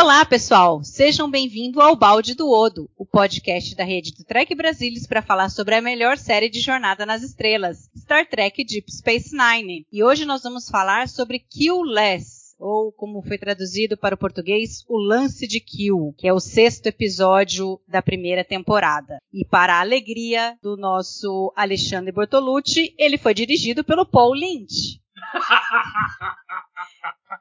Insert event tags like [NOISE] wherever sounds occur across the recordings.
Olá, pessoal! Sejam bem-vindos ao Balde do Odo, o podcast da rede do Trek Brasilis para falar sobre a melhor série de Jornada nas Estrelas, Star Trek Deep Space Nine. E hoje nós vamos falar sobre Kill Less, ou como foi traduzido para o português, O Lance de Kill, que é o sexto episódio da primeira temporada. E para a alegria do nosso Alexandre Bortolucci, ele foi dirigido pelo Paul Lynch. [LAUGHS]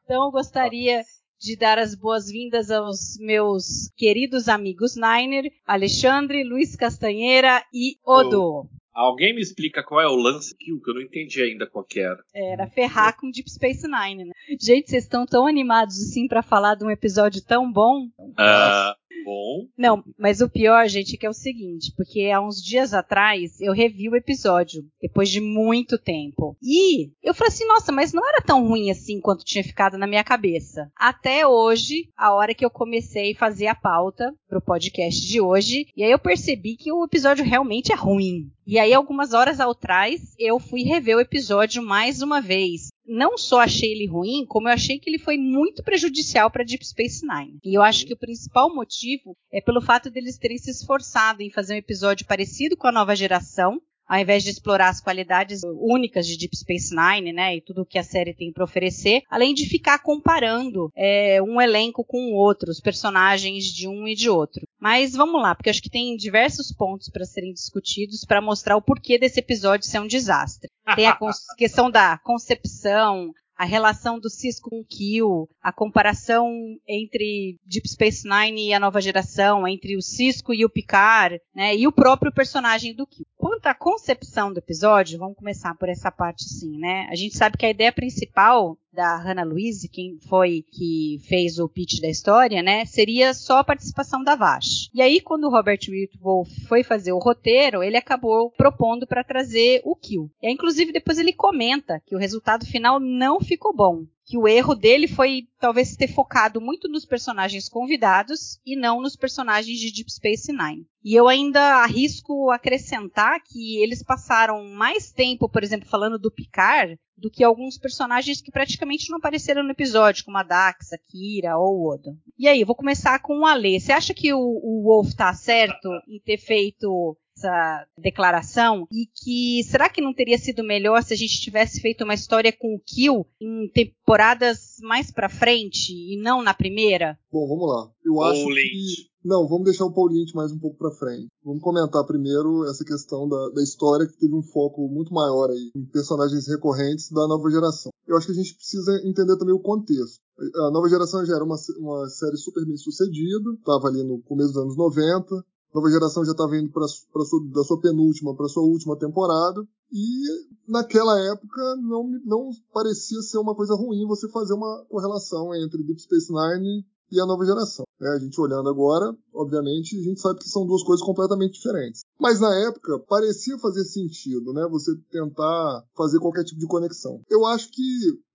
Então eu gostaria de dar as boas-vindas aos meus queridos amigos Niner, Alexandre, Luiz Castanheira e Odo. Alguém me explica qual é o lance kill, que eu não entendi ainda qual que era. Era ferrar com Deep Space Nine, né? Gente, vocês estão tão animados assim para falar de um episódio tão bom? Ah, bom. Não, mas o pior, gente, é que é o seguinte, porque há uns dias atrás eu revi o episódio, depois de muito tempo. E eu falei assim, nossa, mas não era tão ruim assim quanto tinha ficado na minha cabeça. Até hoje, a hora que eu comecei a fazer a pauta pro podcast de hoje, e aí eu percebi que o episódio realmente é ruim. E aí, algumas horas atrás, eu fui rever o episódio mais uma vez não só achei ele ruim, como eu achei que ele foi muito prejudicial para Deep Space Nine. E eu acho que o principal motivo é pelo fato deles terem se esforçado em fazer um episódio parecido com a nova geração, ao invés de explorar as qualidades únicas de Deep Space Nine, né, e tudo o que a série tem para oferecer, além de ficar comparando é, um elenco com o outro, os personagens de um e de outro. Mas vamos lá, porque acho que tem diversos pontos para serem discutidos para mostrar o porquê desse episódio ser um desastre. Tem a [LAUGHS] questão da concepção, a relação do Cisco com o Kill, a comparação entre Deep Space Nine e a nova geração, entre o Cisco e o Picard, né, e o próprio personagem do Kill. Quanto à concepção do episódio, vamos começar por essa parte sim, né? A gente sabe que a ideia principal da Hannah Louise, quem foi que fez o pitch da história, né, seria só a participação da Vash. E aí, quando o Robert Wolf foi fazer o roteiro, ele acabou propondo para trazer o Kill. E aí, inclusive, depois ele comenta que o resultado final não ficou bom que o erro dele foi talvez ter focado muito nos personagens convidados e não nos personagens de Deep Space Nine. E eu ainda arrisco acrescentar que eles passaram mais tempo, por exemplo, falando do Picard, do que alguns personagens que praticamente não apareceram no episódio, como a Dax, a Kira ou o Odo. E aí, eu vou começar com o Ale. Você acha que o, o Wolf tá certo em ter feito essa declaração e que será que não teria sido melhor se a gente tivesse feito uma história com o Kill em temporadas mais para frente e não na primeira? Bom, vamos lá. Eu acho que não, vamos deixar o Paul Lynch mais um pouco para frente. Vamos comentar primeiro essa questão da, da, história que teve um foco muito maior aí em personagens recorrentes da nova geração. Eu acho que a gente precisa entender também o contexto. A nova geração já era uma, uma série super bem sucedida, estava ali no começo dos anos 90, Nova geração já estava indo sua, da sua penúltima para sua última temporada. E naquela época não, não parecia ser uma coisa ruim você fazer uma correlação entre Deep Space Nine e a nova geração. Né? A gente olhando agora, obviamente, a gente sabe que são duas coisas completamente diferentes. Mas na época parecia fazer sentido, né? Você tentar fazer qualquer tipo de conexão. Eu acho que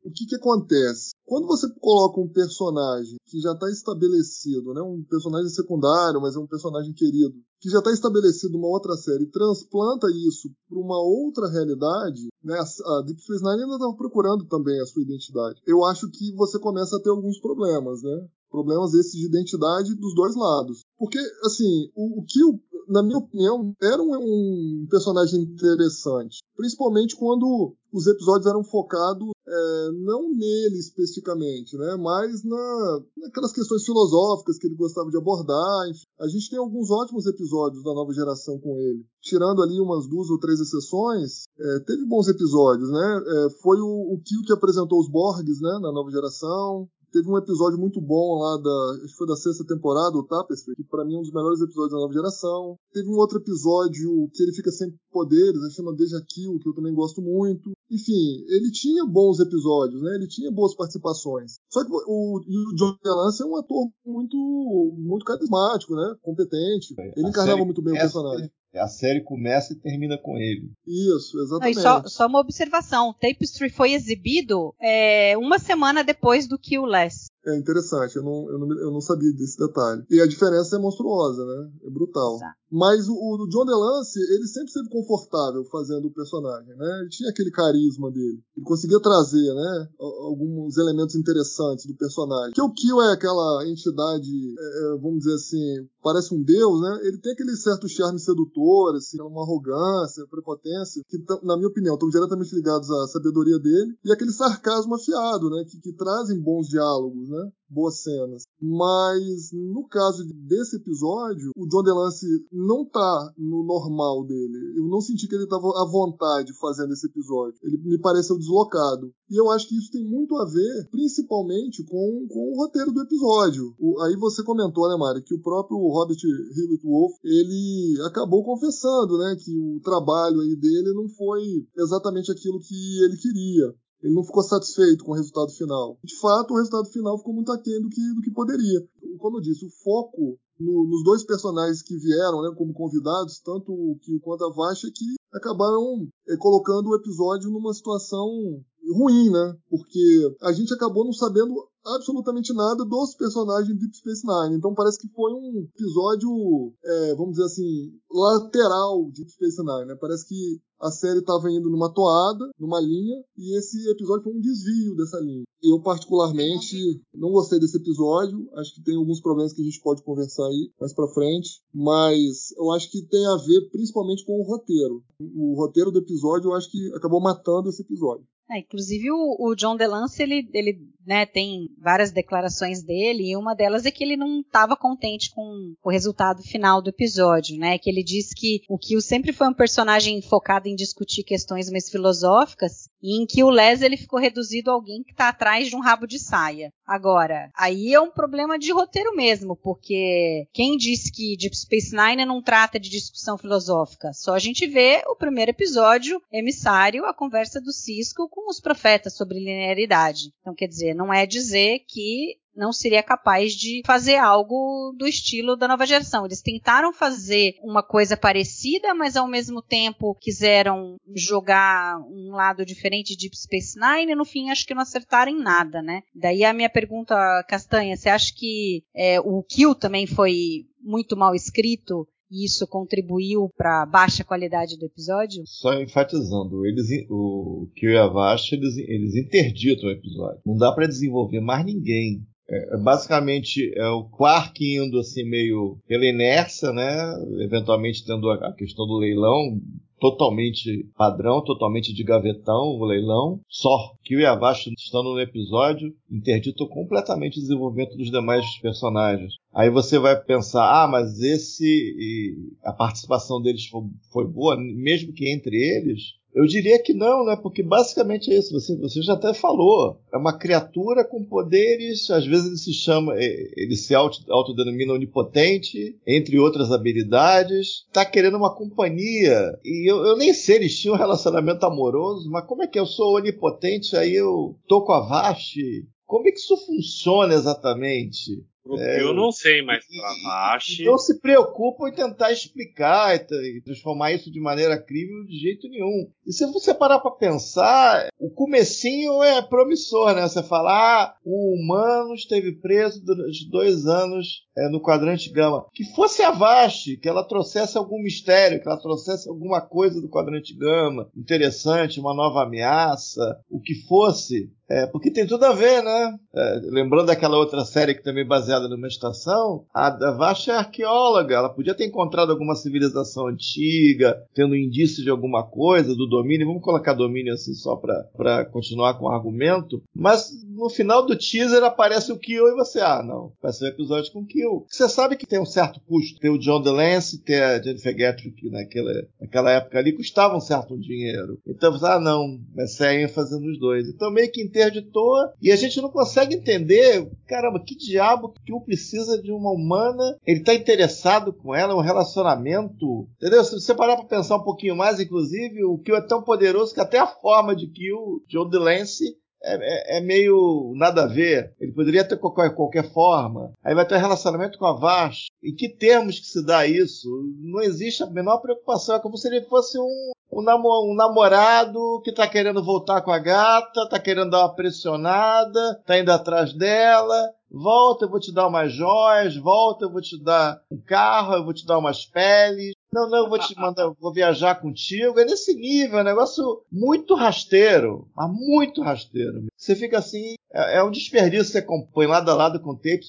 o que, que acontece? Quando você coloca um personagem que já está estabelecido, né, um personagem secundário, mas é um personagem querido, que já está estabelecido numa outra série, transplanta isso para uma outra realidade, né, a Deep Space Nine ainda estava procurando também a sua identidade. Eu acho que você começa a ter alguns problemas, né? Problemas esses de identidade dos dois lados. Porque, assim, o, o Kill, na minha opinião, era um, um personagem interessante. Principalmente quando os episódios eram focados é, não nele especificamente, né, mas na, naquelas questões filosóficas que ele gostava de abordar. Enfim. A gente tem alguns ótimos episódios da nova geração com ele. Tirando ali umas duas ou três exceções, é, teve bons episódios, né? É, foi o, o Kill que apresentou os Borgs, né, na nova geração Teve um episódio muito bom lá da. Acho que foi da sexta temporada, o Tapestry, que pra mim é um dos melhores episódios da nova geração. Teve um outro episódio que ele fica sem poderes, né, chama Deja Kill, que eu também gosto muito. Enfim, ele tinha bons episódios, né? Ele tinha boas participações. Só que o, o John DeLance é um ator muito, muito carismático, né? Competente. É, ele encarnava série, muito bem o personagem. A série começa e termina com ele. Isso, exatamente. Não, só, só, uma observação: Tapestry foi exibido é, uma semana depois do Kill Less. É interessante, eu não, eu, não, eu não sabia desse detalhe. E a diferença é monstruosa, né? É brutal. Exato. Mas o, o John DeLance, ele sempre esteve confortável fazendo o personagem, né? Ele tinha aquele carisma dele. Ele conseguia trazer, né? Alguns elementos interessantes do personagem. Que o Kill é aquela entidade, é, é, vamos dizer assim, parece um deus, né? Ele tem aquele certo charme sedutor, assim, uma arrogância, prepotência, que, na minha opinião, estão diretamente ligados à sabedoria dele, e aquele sarcasmo afiado, né? Que, que trazem bons diálogos, né? Boas cenas. Mas no caso desse episódio, o John DeLance não tá no normal dele. Eu não senti que ele estava à vontade fazendo esse episódio. Ele me pareceu deslocado. E eu acho que isso tem muito a ver, principalmente, com, com o roteiro do episódio. O, aí você comentou, né, Mari, que o próprio Robert Hewitt Wolf, ele acabou confessando, né, que o trabalho aí dele não foi exatamente aquilo que ele queria. Ele não ficou satisfeito com o resultado final. De fato, o resultado final ficou muito aquém do que, do que poderia. Como eu disse, o foco no, nos dois personagens que vieram né, como convidados, tanto o Kyo quanto a Vasha, que acabaram é, colocando o episódio numa situação ruim, né? Porque a gente acabou não sabendo absolutamente nada dos personagens de Deep Space Nine. Então parece que foi um episódio, é, vamos dizer assim, lateral de Deep Space Nine, né? Parece que a série estava indo numa toada, numa linha, e esse episódio foi um desvio dessa linha. Eu, particularmente, não gostei desse episódio. Acho que tem alguns problemas que a gente pode conversar aí mais pra frente. Mas eu acho que tem a ver principalmente com o roteiro. O roteiro do episódio eu acho que acabou matando esse episódio. É, inclusive o, o, John DeLance, ele, ele né, tem várias declarações dele, e uma delas é que ele não estava contente com o resultado final do episódio, né? Que ele diz que o Kill sempre foi um personagem focado em discutir questões mais filosóficas, e em que o Les ele ficou reduzido a alguém que está atrás de um rabo de saia. Agora, aí é um problema de roteiro mesmo, porque quem disse que Deep Space Nine não trata de discussão filosófica? Só a gente vê o primeiro episódio, emissário, a conversa do Cisco com os profetas sobre linearidade. Então, quer dizer, não é dizer que não seria capaz de fazer algo do estilo da nova geração. Eles tentaram fazer uma coisa parecida, mas ao mesmo tempo quiseram jogar um lado diferente de Deep Space Nine e no fim acho que não acertaram em nada, né? Daí a minha pergunta, Castanha, você acha que é, o Kill também foi muito mal escrito e isso contribuiu para a baixa qualidade do episódio? Só enfatizando, eles, o Kyo e a Vasha, eles, eles interditam o episódio. Não dá para desenvolver mais ninguém. É, basicamente é o Quark indo assim meio pela inércia, né? Eventualmente tendo a, questão do leilão, totalmente padrão, totalmente de gavetão, o leilão. Só que o Yavash, estando no episódio, interditou completamente o desenvolvimento dos demais personagens. Aí você vai pensar, ah, mas esse. a participação deles foi, foi boa, mesmo que entre eles, eu diria que não, né? Porque basicamente é isso. Você, você já até falou. É uma criatura com poderes. Às vezes ele se chama, é, ele se auto, autodenomina onipotente, entre outras habilidades. Tá querendo uma companhia. E eu, eu nem sei, eles tinham um relacionamento amoroso, mas como é que eu sou onipotente? Aí eu tô com a Vashti. Como é que isso funciona exatamente? É, eu não sei, mas Tamashi. Não se preocupam em tentar explicar e transformar isso de maneira crível de jeito nenhum. E se você parar para pensar, o comecinho é promissor, né? Você fala, ah, o humano esteve preso durante dois anos é, no quadrante gama. Que fosse a Vashti, que ela trouxesse algum mistério, que ela trouxesse alguma coisa do quadrante gama interessante, uma nova ameaça, o que fosse. É, porque tem tudo a ver, né? É, lembrando daquela outra série que também é baseada numa estação, a, a Vashti é arqueóloga, ela podia ter encontrado alguma civilização antiga, tendo indício de alguma coisa, do domínio, vamos colocar domínio assim só para continuar com o argumento, mas no final do teaser aparece o Kill e você, ah, não, vai ser um episódio com Kill. Você sabe que tem um certo custo. Ter o John DeLance, ter a Jennifer Gatwick que naquela, naquela época ali custava um certo dinheiro. Então você, ah não, vai ser a ênfase nos dois. Então meio que interditou e a gente não consegue entender, caramba, que diabo que o precisa de uma humana? Ele está interessado com ela, é um relacionamento, entendeu? Se você parar para pensar um pouquinho mais, inclusive, o Kill é tão poderoso que até a forma de Kill, John DeLance, é, é, é, meio nada a ver. Ele poderia ter qualquer, qualquer forma. Aí vai ter relacionamento com a Vash. Em que termos que se dá isso? Não existe a menor preocupação. É como se ele fosse um, um, um namorado que está querendo voltar com a gata, está querendo dar uma pressionada, está indo atrás dela. Volta, eu vou te dar umas joias. Volta, eu vou te dar um carro, eu vou te dar umas peles. Não, não, eu vou te mandar, vou viajar contigo. É nesse nível, é um negócio muito rasteiro, mas muito rasteiro. Você fica assim, é, é um desperdício você põe lado a lado com o tape,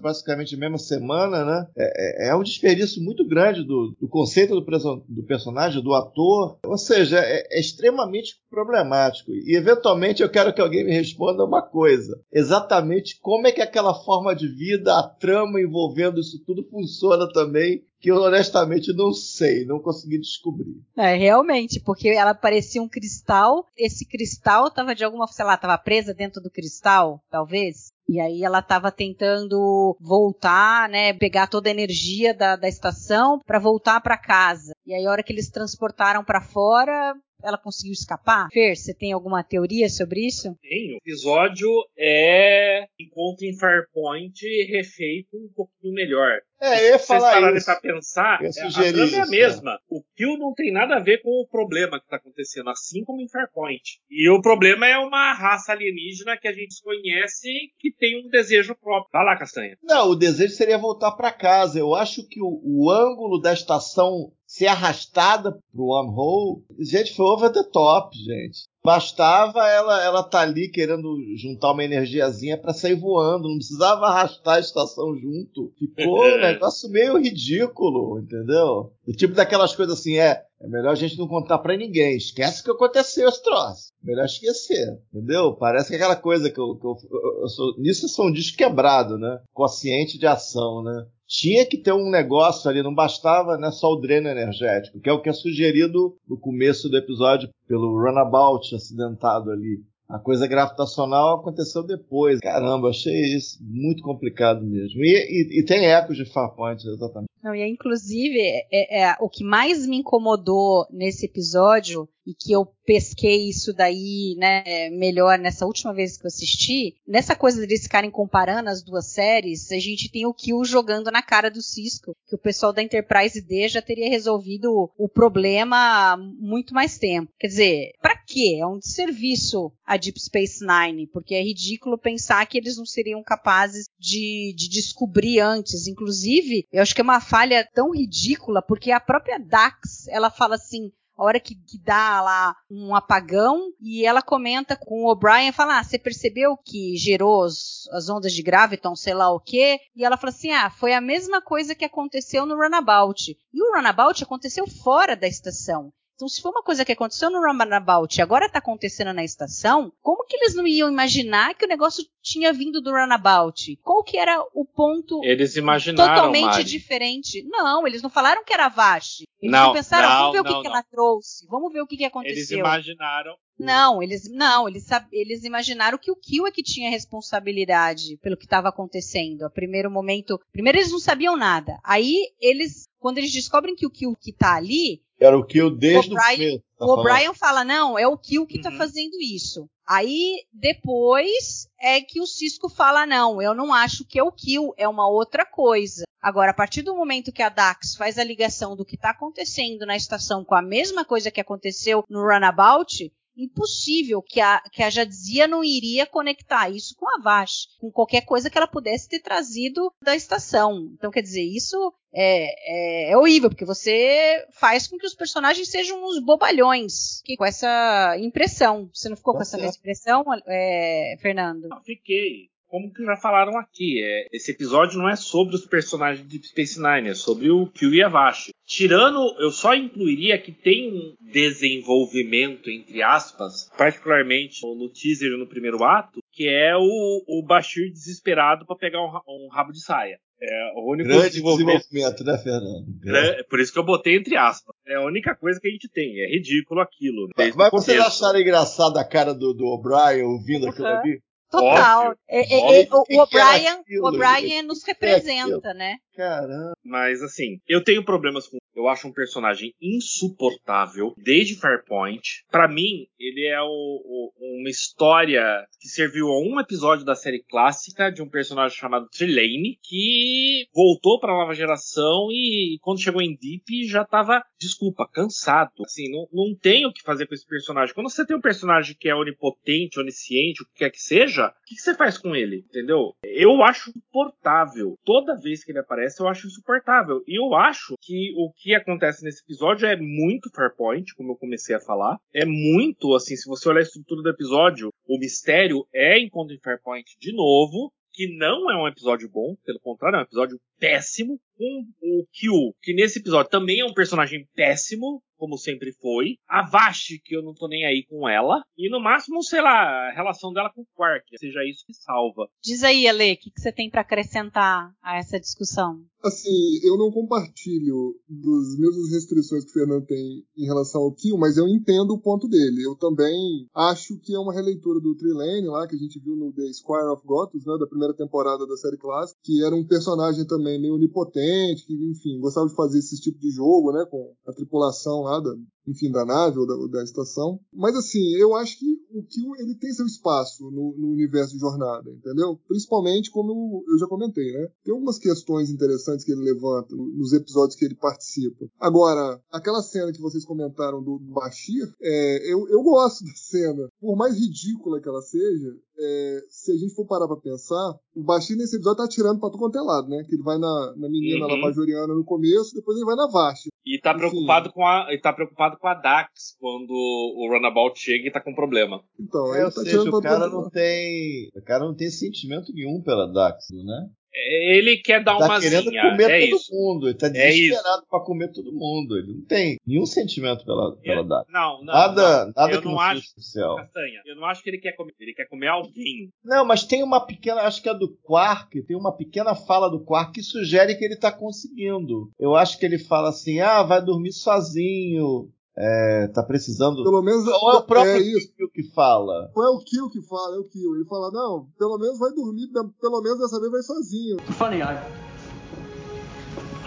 basicamente a mesma semana, né? É, é, é um desperdício muito grande do, do conceito do, do, personagem, do ator. Ou seja, é, é, extremamente problemático. E eventualmente eu quero que alguém me responda uma coisa: exatamente como é que aquela forma de vida, a trama envolvendo isso tudo funciona também que eu honestamente não sei, não consegui descobrir. É, realmente, porque ela parecia um cristal, esse cristal estava de alguma, sei lá, estava presa dentro do cristal, talvez. E aí ela estava tentando voltar, né, pegar toda a energia da, da estação para voltar para casa. E aí a hora que eles transportaram para fora, ela conseguiu escapar? Fer, você tem alguma teoria sobre isso? Tenho. O episódio é encontro em Farpoint refeito um pouquinho melhor. É, eu ia falar Se vocês isso. pra pensar, é, a trama é a né? mesma. É. O Kill não tem nada a ver com o problema que tá acontecendo, assim como em Farpoint. E o problema é uma raça alienígena que a gente conhece que tem um desejo próprio. Vai lá, Castanha. Não, o desejo seria voltar para casa. Eu acho que o, o ângulo da estação ser arrastada pro wormhole, gente, foi over the top, gente. Bastava ela ela tá ali querendo juntar uma energiazinha para sair voando, não precisava arrastar a estação junto. Ficou um [LAUGHS] negócio meio ridículo, entendeu? O tipo daquelas coisas assim, é, é melhor a gente não contar para ninguém. Esquece que aconteceu esse troço. Melhor esquecer, entendeu? Parece que aquela coisa que eu, que eu, eu sou. Nisso eu sou um disco quebrado, né? Consciente de ação, né? Tinha que ter um negócio ali, não bastava né, só o dreno energético, que é o que é sugerido no começo do episódio pelo Runabout acidentado ali. A coisa gravitacional aconteceu depois. Caramba, achei isso muito complicado mesmo. E, e, e tem ecos de Farpoint, exatamente. Não, e inclusive, é, é, o que mais me incomodou nesse episódio e que eu pesquei isso daí, né, melhor nessa última vez que eu assisti, nessa coisa deles ficarem comparando as duas séries, a gente tem o Kill jogando na cara do Cisco, que o pessoal da Enterprise D já teria resolvido o problema há muito mais tempo. Quer dizer, para quê? É um desserviço a Deep Space Nine, porque é ridículo pensar que eles não seriam capazes de, de descobrir antes. Inclusive, eu acho que é uma falha tão ridícula, porque a própria Dax, ela fala assim, a hora que, que, dá lá um apagão e ela comenta com o O'Brien, fala, ah, você percebeu que gerou as ondas de graviton, sei lá o quê? E ela fala assim, ah, foi a mesma coisa que aconteceu no Runabout. E o Runabout aconteceu fora da estação. Então, se for uma coisa que aconteceu no Runabout e agora está acontecendo na estação, como que eles não iam imaginar que o negócio tinha vindo do Runabout? Qual que era o ponto eles imaginaram, totalmente Mari. diferente? Não, eles não falaram que era Vash. Eles não, não pensaram, não, vamos ver não, o que, que, ela trouxe, vamos ver o que, que aconteceu. Eles imaginaram. Não, eles não, eles, eles imaginaram que o Kill é que tinha responsabilidade pelo que estava acontecendo. A primeiro momento, primeiro eles não sabiam nada. Aí eles, quando eles descobrem que o Kill que tá ali, era o Kill desde o Brian, Tá o O'Brien fala, não, é o Kill que tá uhum. tá fazendo isso. Aí, depois, é que o Cisco fala, não, eu não acho que é o Kill, é uma outra coisa. Agora, a partir do momento que a Dax faz a ligação do que tá acontecendo na estação com a mesma coisa que aconteceu no Runabout, impossível que a, que a Jadzia não iria conectar isso com a Vash, com qualquer coisa que ela pudesse ter trazido da estação. Então, quer dizer, isso é, é, é, horrível, porque você faz com que os personagens sejam uns bobalhões com essa impressão. Você não ficou tá com certo. essa mesma impressão, é, Fernando? Não, fiquei como que já falaram aqui, é, esse episódio não é sobre os personagens de Space Nine, é sobre o Kyo e a Vash. Tirando, eu só incluiria que tem um desenvolvimento, entre aspas, particularmente no teaser no primeiro ato, que é o, o Bashir desesperado para pegar um, um, rabo de saia. É o único Grande desenvolvimento. desenvolvimento, né, Fernando? É, por isso que eu botei entre aspas. É a única coisa que a gente tem. É ridículo aquilo. Mas, desde mas o vocês acharam engraçada a cara do, do O'Brien ouvindo aquilo ali? Total. É, é, Óbvio. é, o, O'Brien, aquilo? o O'Brien nos é representa, né? Caramba. Mas assim, eu tenho problemas com. Eu acho um personagem insuportável desde Farpoint. Pra mim, ele é o- o- uma história que serviu a um episódio da série clássica de um personagem chamado Trelane que voltou pra nova geração e quando chegou em Deep já tava, desculpa, cansado. Assim, não, não tem o que fazer com esse personagem. Quando você tem um personagem que é onipotente, onisciente, o que quer que seja, o que, que você faz com ele? Entendeu? Eu acho insuportável. Toda vez que ele aparece, eu acho insuportável. E eu acho que o que acontece nesse episódio é muito Farpoint, como eu comecei a falar. É muito, assim, se você olhar a estrutura do episódio, o mistério é encontro em Farpoint de novo. Que não é um episódio bom, pelo contrário, é um episódio péssimo. Com o Q, que nesse episódio também é um personagem péssimo, como sempre foi. A Vashi, que eu não tô nem aí com ela. E no máximo, sei lá, a relação dela com o Quark. Seja isso que salva. Diz aí, Ale, o que, que você tem pra acrescentar a essa discussão? Assim, eu não compartilho das mesmas restrições que o Fernando tem em relação ao Kill, mas eu entendo o ponto dele. Eu também acho que é uma releitura do Trilane lá, que a gente viu no The Squire of Gothos, né, da primeira temporada da série clássica, que era um personagem também meio onipotente, que, enfim, gostava de fazer esse tipo de jogo, né, com a tripulação lá da, enfim, da nave ou da, ou da estação. Mas assim, eu acho que o Kill ele tem seu espaço no, no universo de jornada, entendeu? Principalmente como eu já comentei, né? Tem algumas questões interessantes que ele levanta nos episódios que ele participa. Agora, aquela cena que vocês comentaram do, do Bashir, é, eu, eu gosto [LAUGHS] da cena. Por mais ridícula que ela seja, é, se a gente for parar pra pensar, o Bashir nesse episódio tá atirando pra tudo quanto é lado, né? Que ele vai na, na menina Uhum. lá bajoriana no começo, depois ele vai na Vashi. E tá Enfim. preocupado com a. E tá preocupado com a Dax quando o Runabout chega e tá com problema. Então, É, ele tá seja, o cara é não tem. O cara não tem sentimento nenhum pela Dax, né? É, Ele quer dar tá uma querendo zinha. comer É todo isso. mundo. Ele tá É desesperado pra comer todo mundo. Ele não tem nenhum sentimento pela, pela Dax. Não, não. Nada, não. nada eu que não não acho. especial. Castanha, eu não acho que ele quer comer. Ele quer comer alguém. Não, mas tem uma pequena, acho que é do Quark, tem uma pequena fala do Quark que sugere que ele tá conseguindo. Eu acho que ele fala assim: ah, vai dormir sozinho, é, tá precisando. Pelo menos Ou é o próprio é isso. Kill que fala? Não é o Kill que fala, é o Kill. Ele fala, não, pelo menos vai dormir, pelo menos dessa vez vai sozinho. Funny, I.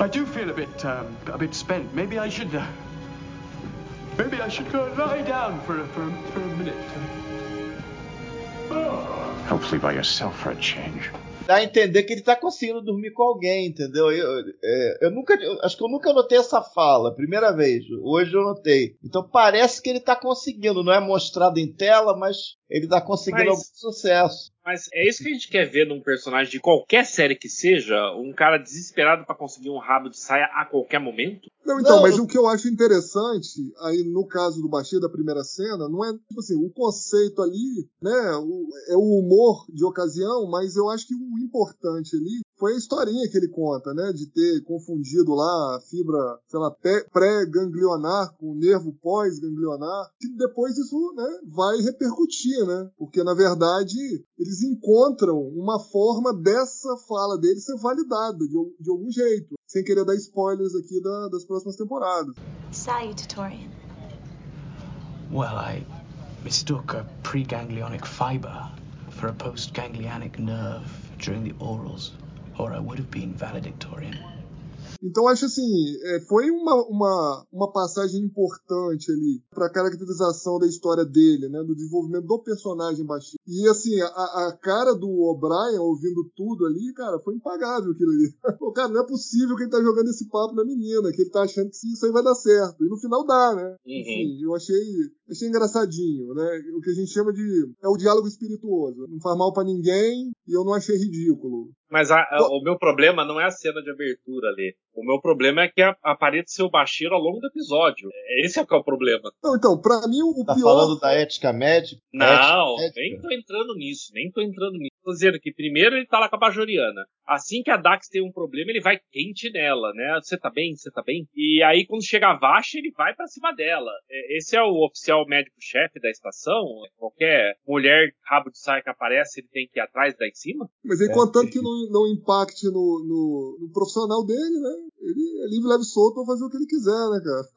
I do feel a bit, um, a bit spent. Maybe I should, uh, maybe I should go and lie down for a, for a, for a minute. Hopefully by yourself for a change. Dá a entender que ele tá conseguindo dormir com alguém, entendeu? Eu, é, eu nunca, eu acho que eu nunca notei essa fala, primeira vez. Hoje eu notei. Então parece que ele tá conseguindo, não é mostrado em tela, mas ele tá conseguindo Mas- algum sucesso. Mas é isso que a gente quer ver num personagem de qualquer série que seja, um cara desesperado pra conseguir um rabo de saia a qualquer momento. Não, então, Não, mas eu- o que eu acho interessante, aí no caso do Bashir da primeira cena, não é, tipo assim, o conceito ali, né, o- é o humor de ocasião, mas eu acho que o importante ali foi a historinha que ele conta, né, de ter confundido lá a fibra, sei lá, pré-ganglionar com o nervo pós-ganglionar, que depois isso, né, vai repercutir, né, porque na verdade eles encontram uma forma dessa fala dele ser validada de, de algum jeito, sem querer dar spoilers aqui da- das próximas temporadas. Salutatorian. Well, I mistook a preganglionic fiber for a postganglionic nerve during the orals, or I would have been valedictorian. Então acho assim, é, foi uma, uma, uma passagem importante ali para a caracterização da história dele, né, do desenvolvimento do personagem baixinho. E assim, a, a cara do O'Brien ouvindo tudo ali, cara, foi impagável aquilo ali. [LAUGHS] Pô, cara, não é possível que ele tá jogando esse papo na menina, que ele tá achando que isso aí vai dar certo. E no final dá, né? Enfim, eu achei, achei engraçadinho, né? O que a gente chama de é o diálogo espirituoso. Não faz mal para ninguém e eu não achei ridículo. Mas a- a- o meu problema não é a cena de abertura ali. O meu problema é que a- aparece seu baixeiro ao longo do episódio. Esse é o que é o problema. Não, então, para mim o Tá pior falando da ética médica? Não, Ética nem tô entrando nisso, nem tô entrando nisso. Tô dizendo que primeiro ele tá lá com a Bajoriana. Assim que a Dax tem um problema, ele vai quente nela, né? Você tá bem? Você tá bem? E aí, quando chega a Vasha, ele vai para cima dela. É, esse é o oficial médico-chefe da estação. Qualquer mulher rabo de saia que aparece, ele tem que ir atrás da em cima. Mas aí, é, contanto que não, não impacte no, no, no, profissional dele, né? Ele é livre, leve solto pra fazer o que ele quiser, né, cara?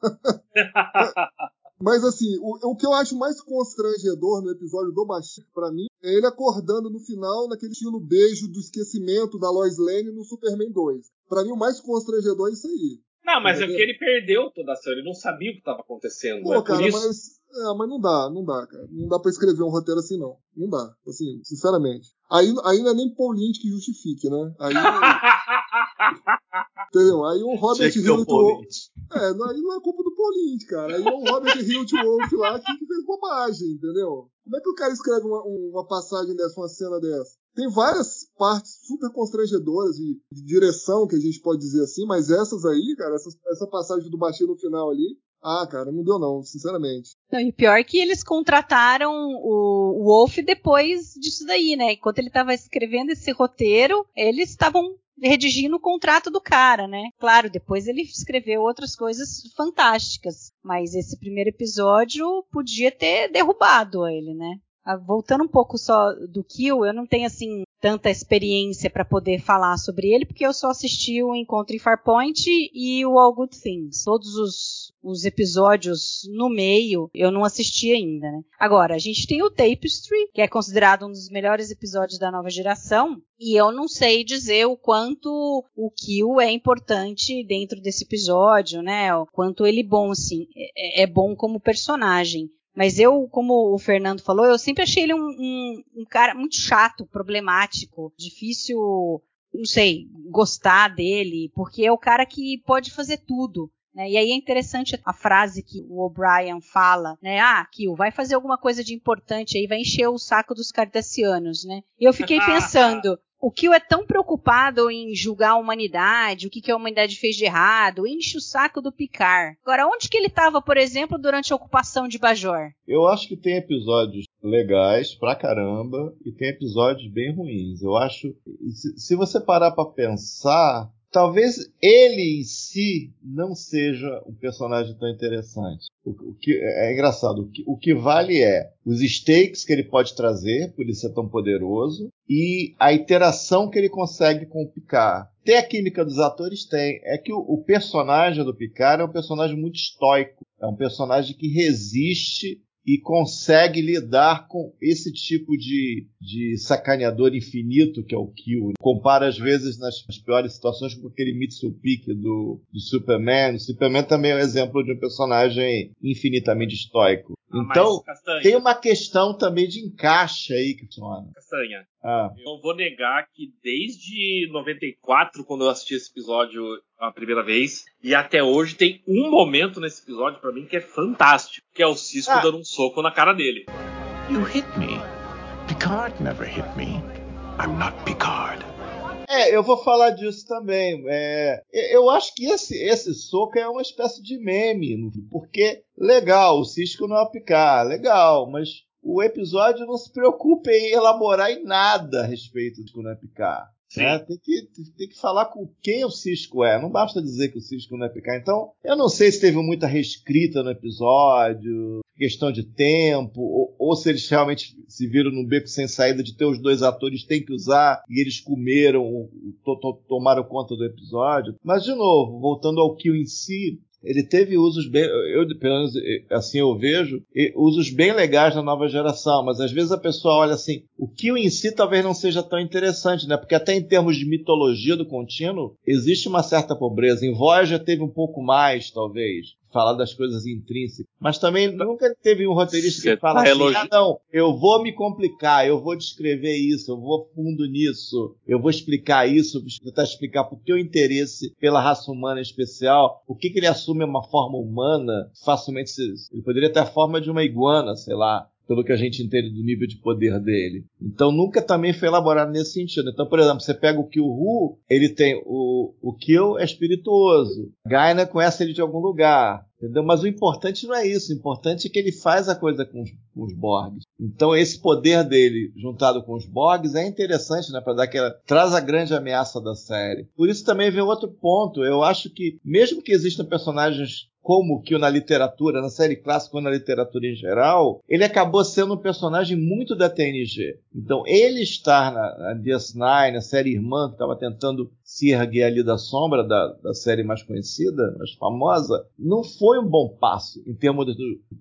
[LAUGHS] Mas assim, o, o, que eu acho mais constrangedor no episódio do Machine, para mim, é ele acordando no final naquele estilo beijo do esquecimento da Lois Lane no Superman 2. Para mim, o mais constrangedor é isso aí. Não, mas é, que ele perdeu toda a ação, ele não sabia o que estava acontecendo. Pô, é cara, isso... mas, é, mas não dá, não dá, cara. Não dá para escrever um roteiro assim, não. Não dá, assim, sinceramente. Aí, aí não é nem Paul Lynch que justifique, né? Aí. [LAUGHS] entendeu? Aí o Robert Hilt Wolf. É, não, aí não é culpa do Paul Lynch, cara. Aí é o Robert Hilt Wolf lá que, que fez bobagem, entendeu? Como é que o cara escreve uma, uma passagem dessa, uma cena dessa? Tem várias partes super constrangedoras de, de, direção, que a gente pode dizer assim, mas essas aí, cara, essa, essa passagem do baixinho no final ali, ah, cara, não deu não, sinceramente. Não, e pior que eles contrataram o, o Wolf depois disso daí, né? Enquanto ele estava escrevendo esse roteiro, eles estavam redigindo o contrato do cara, né? Claro, depois ele escreveu outras coisas fantásticas, mas esse primeiro episódio podia ter derrubado ele, né? Ah, voltando um pouco só do Kill, eu não tenho assim tanta experiência para poder falar sobre ele, porque eu só assisti o Encontro em Farpoint e o All Good Things. Todos os, os episódios no meio eu não assisti ainda, né? Agora, a gente tem o Tapestry, que é considerado um dos melhores episódios da nova geração, e eu não sei dizer o quanto o Kill é importante dentro desse episódio, né? O quanto ele é bom, assim, é, é bom como personagem. Mas eu, como o Fernando falou, eu sempre achei ele um, um, um cara muito chato, problemático, difícil, não sei, gostar dele, porque é o cara que pode fazer tudo. Né? E aí é interessante a frase que o O'Brien fala, né? Ah, Kill, vai fazer alguma coisa de importante aí, vai encher o saco dos cardassianos, né? E eu fiquei [LAUGHS] pensando, o Kill é tão preocupado em julgar a humanidade, o que, que a humanidade fez de errado, enche o saco do Picard. Agora, onde que ele estava, por exemplo, durante a ocupação de Bajor? Eu acho que tem episódios legais pra caramba e tem episódios bem ruins. Eu acho, se, se você parar para pensar, talvez ele em si não seja um personagem tão interessante. O, o que é, é engraçado, o que, o que, vale é os stakes que ele pode trazer, por ele ser tão poderoso, e a interação que ele consegue com o Picard. Tem a química dos atores? Tem. É que o, o personagem do Picard é um personagem muito estoico. É um personagem que resiste e consegue lidar com esse tipo de, de sacaneador infinito que é o Kill. Compara às vezes nas, nas piores situações com aquele Mitsubishi do, do Superman. O Superman também é um exemplo de um personagem infinitamente estoico. Então, tem uma questão também de encaixe aí que funciona. Castanha, ah. eu não vou negar que desde 94, quando eu assisti esse episódio a primeira vez, e até hoje tem um momento nesse episódio para mim que é fantástico, que é o Cisco ah. dando um soco na cara dele. You hit me. Picard never hit me. I'm not Picard. É, eu vou falar disso também. É, eu acho que esse, esse soco é uma espécie de meme, porque legal, o Cisco não é picar, legal, mas o episódio não se preocupa em elaborar em nada a respeito do não é picar. Né? Tem, que, tem que falar com quem o Cisco é. Não basta dizer que o Cisco não é picar. Então, eu não sei se teve muita reescrita no episódio, questão de tempo, ou, ou, se eles realmente se viram no beco sem saída de ter os dois atores, tem que usar, e eles comeram, to, to, tomaram conta do episódio. Mas, de novo, voltando ao Kill em si, ele teve usos bem, eu pelo menos assim eu vejo, usos bem legais na nova geração, mas às vezes a pessoa olha assim, o Kill em si talvez não seja tão interessante, né? Porque até em termos de mitologia do contínuo, existe uma certa pobreza. Em Voyager teve um pouco mais, talvez falar das coisas intrínsecas. Mas também nunca teve um roteirista que fala tá assim, ah, não, eu vou me complicar, eu vou descrever isso, eu vou fundo nisso, eu vou explicar isso, vou tentar explicar por que o interesse pela raça humana em especial, o que, que ele assume uma forma humana, facilmente ele poderia ter a forma de uma iguana, sei lá, pelo que a gente entende do nível de poder dele. Então nunca também foi elaborado nesse sentido. Então, por exemplo, você pega o Kill Hu, ele tem o, o Kill é espirituoso. Gaina conhece ele de algum lugar. Entendeu? Mas o importante não é isso. O importante é que ele faz a coisa com os, com os Borgs. Então esse poder dele juntado com os Borgs é interessante, né? Para dar aquela traz a grande ameaça da série. Por isso também vem outro ponto. Eu acho que mesmo que existam personagens como que na literatura, na série clássica ou na literatura em geral, ele acabou sendo um personagem muito da TNG. Então, ele estar na, na DS9, na série irmã, que estava tentando se erguer ali da sombra da, da, série mais conhecida, mais famosa, não foi um bom passo em termos do,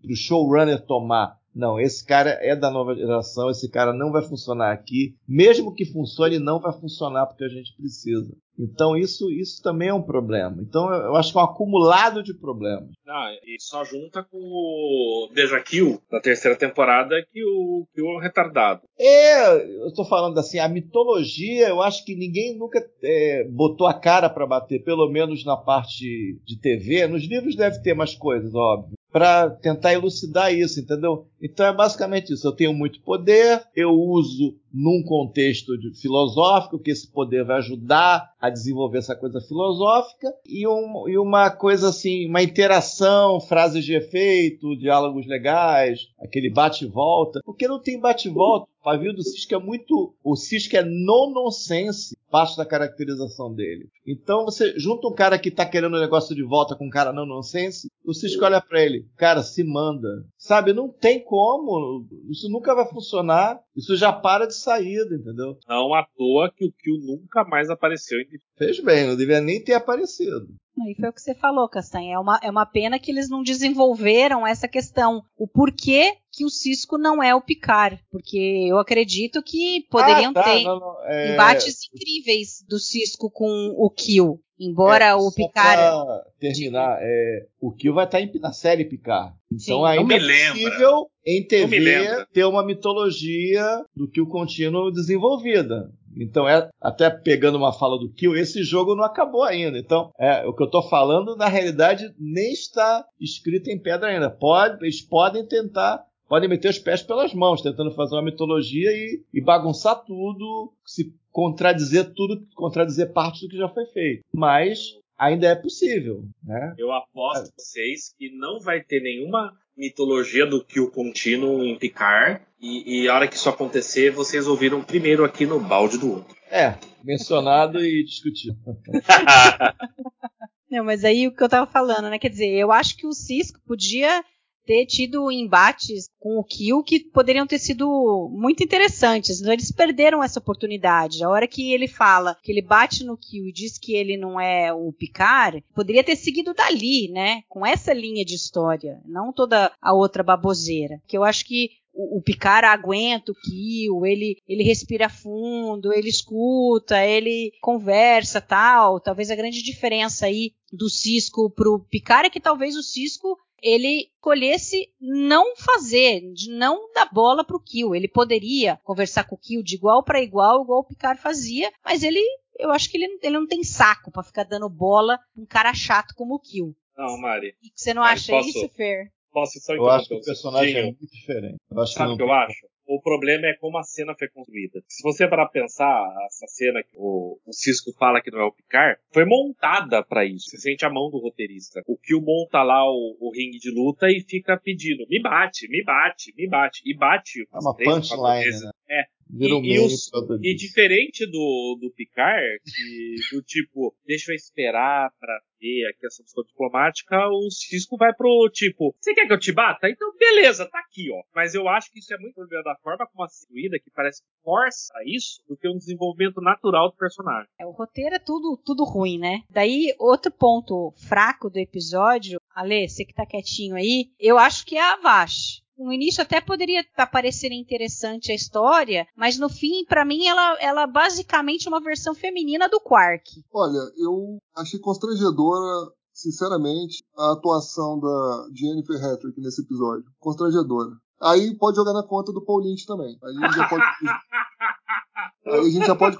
do showrunner tomar não, esse cara é da nova geração, esse cara não vai funcionar aqui. Mesmo que funcione, não vai funcionar porque a gente precisa. Então isso, isso também é um problema. Então eu acho que é um acumulado de problemas. Ah, e só junta com o Deja Kill da terceira temporada que o, que o retardado. É, eu estou falando assim, a mitologia, eu acho que ninguém nunca é, botou a cara para bater, pelo menos na parte de TV. Nos livros deve ter mais coisas, óbvio para tentar elucidar isso, entendeu? Então é basicamente isso. Eu tenho muito poder, eu uso num contexto de, filosófico, que esse poder vai ajudar a desenvolver essa coisa filosófica, e, um, e uma coisa assim, uma interação, frases de efeito, diálogos legais, aquele bate-volta. Porque não tem bate-volta. O pavio do Cisco é muito. O Cisco é no-nonsense, parte da caracterização dele. Então você junta um cara que tá querendo o um negócio de volta com um cara no-nonsense, o Cisco olha para ele, cara, se manda. Sabe, não tem como. Isso nunca vai funcionar. Isso já para de saída, entendeu? Não à toa que o Kill nunca mais apareceu em Fez bem, não devia nem ter aparecido. E foi o que você falou, Castanha. É uma, é uma pena que eles não desenvolveram essa questão. O porquê que o Cisco não é o Picard. Porque eu acredito que poderiam ah, tá, ter não, não, é... embates incríveis do Cisco com o Kill. Embora é, o Picard. Pra terminar, é, o Kill vai estar em, na série Picard. Então Sim, ainda é possível em TV ter uma mitologia do Kill contínuo desenvolvida. Então, é até pegando uma fala do Kill, esse jogo não acabou ainda. Então, é, o que eu estou falando, na realidade, nem está escrito em pedra ainda. Pode, eles podem tentar, podem meter os pés pelas mãos, tentando fazer uma mitologia e, e bagunçar tudo, se contradizer tudo, contradizer parte do que já foi feito. Mas ainda é possível, né? Eu aposto é. vocês que não vai ter nenhuma mitologia do Kill contínuo em Picard. E, e, a hora que isso acontecer, vocês ouviram primeiro aqui no balde do outro. É, mencionado e discutido. [LAUGHS] Não, mas aí o que eu tava falando, né? Quer dizer, eu acho que o Cisco podia ter tido embates com o Kill que poderiam ter sido muito interessantes. Então, eles perderam essa oportunidade. A hora que ele fala que ele bate no Kill e diz que ele não é o Picard, poderia ter seguido dali, né? Com essa linha de história, não toda a outra baboseira. Que eu acho que o, Picard aguenta o Kill, ele, ele respira fundo, ele escuta, ele conversa tal. Talvez a grande diferença aí do Cisco pro Picard é que talvez o Cisco ele escolhesse não fazer, de não dar bola pro Kill. Ele poderia conversar com o Kill de igual para igual, igual o Picard fazia, mas ele, eu acho que ele, ele não tem saco para ficar dando bola um cara chato como o Kill. Não, Mari. E você não Mari, acha posso, isso, Fer? Posso só Eu acho que o personagem é muito diferente. Eu acho Sabe o que, que eu acho? O problema é como a cena foi construída. Se você parar pensar, essa cena que o, o Cisco fala que não é o Picard, foi montada para isso. Você sente a mão do roteirista. O Kill monta lá o, o, ringue de luta e fica pedindo: me bate, me bate, me bate. E bate. É uma punchline, né? É. E, e, os, e, diferente do, do Picard, que, do tipo, deixa eu esperar pra ver aqui essa opção diplomática, o Cisco vai pro tipo, você quer que eu te bata? Então beleza, tá aqui, ó. Mas eu acho que isso é muito problema da forma como a Ciruída, que parece que força isso, do que um desenvolvimento natural do personagem. É, o roteiro é tudo, tudo ruim, né? Daí, outro ponto fraco do episódio, Ale, você que tá quietinho aí, eu acho que é a Vash no início até poderia parecer interessante a história, mas no fim, para mim, ela, ela basicamente é uma versão feminina do Quark. Olha, eu achei constrangedora, sinceramente, a atuação da Jennifer Hattrick nesse episódio. Constrangedora. Aí pode jogar na conta do Paul Lynch também. Aí já pode. [LAUGHS] Aí a gente já pode.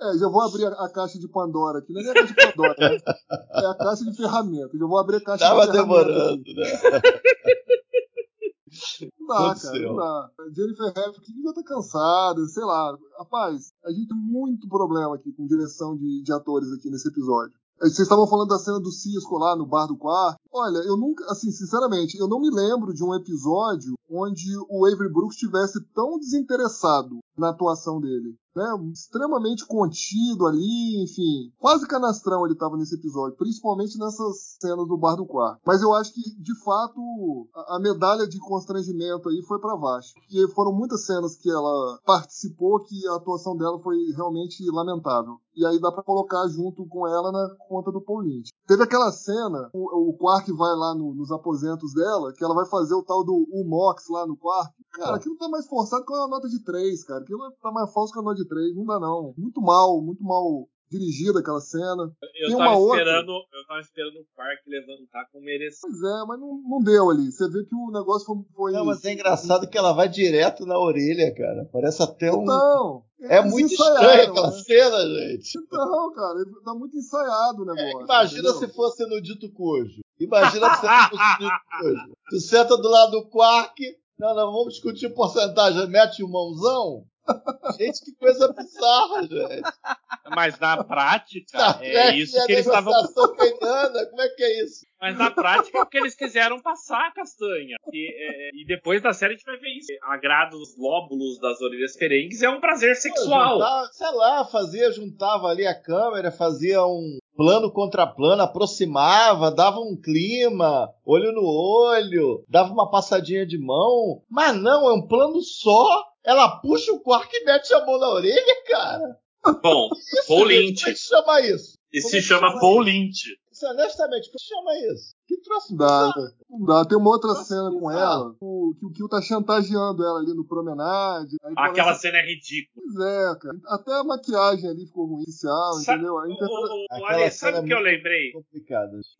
É, já vou abrir a, caixa de Pandora aqui. Não é a caixa de Pandora, né? É a caixa de ferramentas. Já vou abrir a caixa Tava de ferramentas. Tava demorando, né? [LAUGHS] Não dá, cara, não dá. Jennifer Heffley já tá cansada, sei lá. Rapaz, a gente tem muito problema aqui com direção de, de atores aqui nesse episódio. Vocês estavam falando da cena do Cisco lá no bar do quarto. Olha, eu nunca, assim, sinceramente, eu não me lembro de um episódio onde o Avery Brooks estivesse tão desinteressado na atuação dele né, extremamente contido ali, enfim, quase canastrão ele estava nesse episódio, principalmente nessas cenas do bar do quarto. Mas eu acho que, de fato, a, a medalha de constrangimento aí foi para baixo, porque foram muitas cenas que ela participou que a atuação dela foi realmente lamentável. E aí dá para colocar junto com ela na conta do Paul Lynch. Teve aquela cena, o, o Quark vai lá no, nos aposentos dela, que ela vai fazer o tal do Mox lá no quarto. Cara, aquilo tá mais forçado que uma nota de 3, cara. Aquilo tá mais falso que uma nota de 3. Não dá, não. Muito mal, muito mal dirigida aquela cena. Eu Tem tava uma esperando, outra... eu tava esperando o Park levantar com merecer. Pois é, mas não, não deu ali. Você vê que o negócio foi. foi não, mas é engraçado que ela vai direto na orelha, cara. Parece até um. Então, é muito estranho aquela né? cena, gente. Então, cara, tá muito ensaiado o é, negócio. É, imagina entendeu? se fosse no dito cujo. Imagina se fosse no dito cujo. Tu senta do lado do Quark. Não, não, vamos discutir porcentagem. Mete o mãozão. Gente, que coisa bizarra, gente. Mas na prática, é isso que eles estavam. Como é que é isso? Mas na prática é o que eles quiseram passar, Castanha. E, é, e depois da série a gente vai ver isso. Agrada os lóbulos das orelhas ferengues é um prazer sexual. Sei lá, fazia, juntava ali a câmera, fazia um plano contra plano, aproximava, dava um clima, olho no olho, dava uma passadinha de mão. Mas não, é um plano só ela puxa o quark e mete a mão na orelha, cara. Bom, [LAUGHS] Paul Lynch. Como é que chama isso? Isso se chama Paul Lynch. Isso, honestamente, como chama isso? Que troço dá, não dá. Tem uma outra cena com ela, o, que o Kill tá chantageando ela ali no promenade. Aquela cena é ridícula. Pois é, cara. Até a maquiagem ali ficou ruim, inicial, Sa entendeu? A interpreta... o, sabe o que eu lembrei?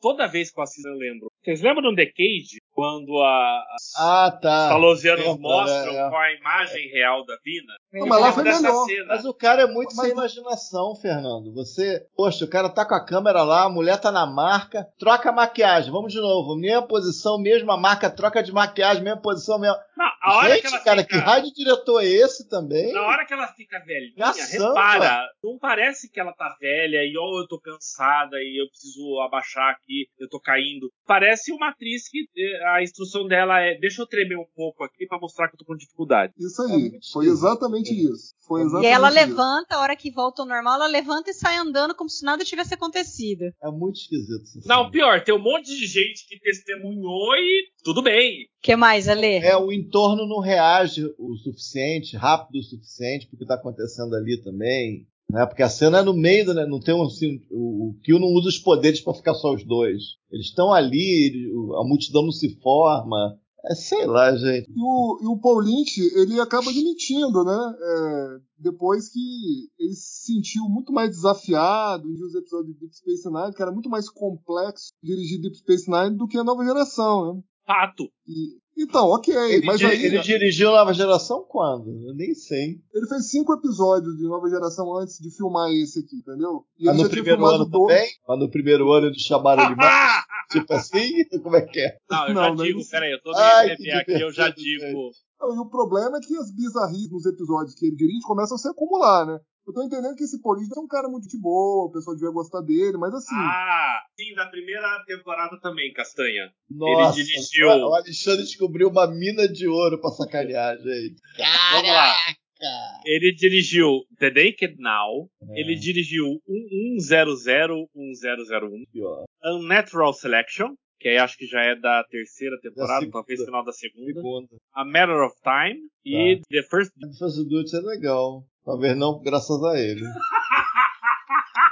Toda vez que eu assisto, eu lembro. Vocês lembram do The Cage? Quando a, ah, tá. Salosianos Lembra, mostram é, é. qual a imagem real da Vina? Não, mas lá foi melhor. Cena. Mas o cara é muito mas... sem imaginação, Fernando. Você, poxa, o cara tá com a câmera lá, a mulher tá na marca, troca a maquiagem, vamos de novo, mesma posição, mesma marca, troca de maquiagem, mesma posição, mesma. Não, a hora Gente, que ela cara, fica... que raio de diretor é esse também? Na hora que ela fica velhinha, Gação, repara, não parece que ela tá velha e ó, eu tô cansada e eu preciso abaixar aqui, eu tô caindo. Parece uma atriz que eh, a instrução dela é deixa eu tremer um pouco aqui para mostrar que eu tô com dificuldade. Isso aí, é foi exatamente isso. Foi exatamente e ela isso. levanta, a hora que volta ao normal, ela levanta e sai andando como se nada tivesse acontecido. É muito esquisito. Não, pior, tem um monte de gente que testemunhou e tudo bem. O que mais, Ale? É, o entorno não reage o suficiente, rápido o suficiente, porque está acontecendo ali também. Né? Porque a cena é no meio, né? não tem um, assim, o, o Kill não usa os poderes para ficar só os dois. Eles estão ali, a multidão não se forma. É, sei lá, gente. E o, e o Paul Lynch, ele acaba admitindo, né? É, depois que ele se sentiu muito mais desafiado em os episódios de Deep Space Nine, que era muito mais complexo dirigir Deep Space Nine do que a nova geração, né? Fato. E, então, ok. Ele, mas aí, ele dirigiu Nova Geração quando? Eu nem sei. Ele fez cinco episódios de Nova Geração antes de filmar esse aqui, entendeu? E mas no primeiro ano dois... também? Mas no primeiro ano eles chamaram ele mais? [LAUGHS] tipo assim? [LAUGHS] Como é que é? Não, eu não, já digo, peraí, eu tô Ai, aqui, eu já digo. Não, e o problema é que as bizarrices nos episódios que ele dirige começam a se acumular, né? Eu tô entendendo que esse político é um cara muito de boa, o pessoal devia gostar dele, mas assim. Ah, sim, da primeira temporada também, Castanha. Nossa, ele dirigiu. O Alexandre descobriu uma mina de ouro pra sacanear, gente. Caraca. Vamos lá. Ele dirigiu The Naked Now, é. ele dirigiu 1100 1001, Unnatural Selection, que aí acho que já é da terceira temporada, talvez final da segunda. segunda. A Matter of Time tá. e The First. The First Duty é legal. Talvez não graças a ele.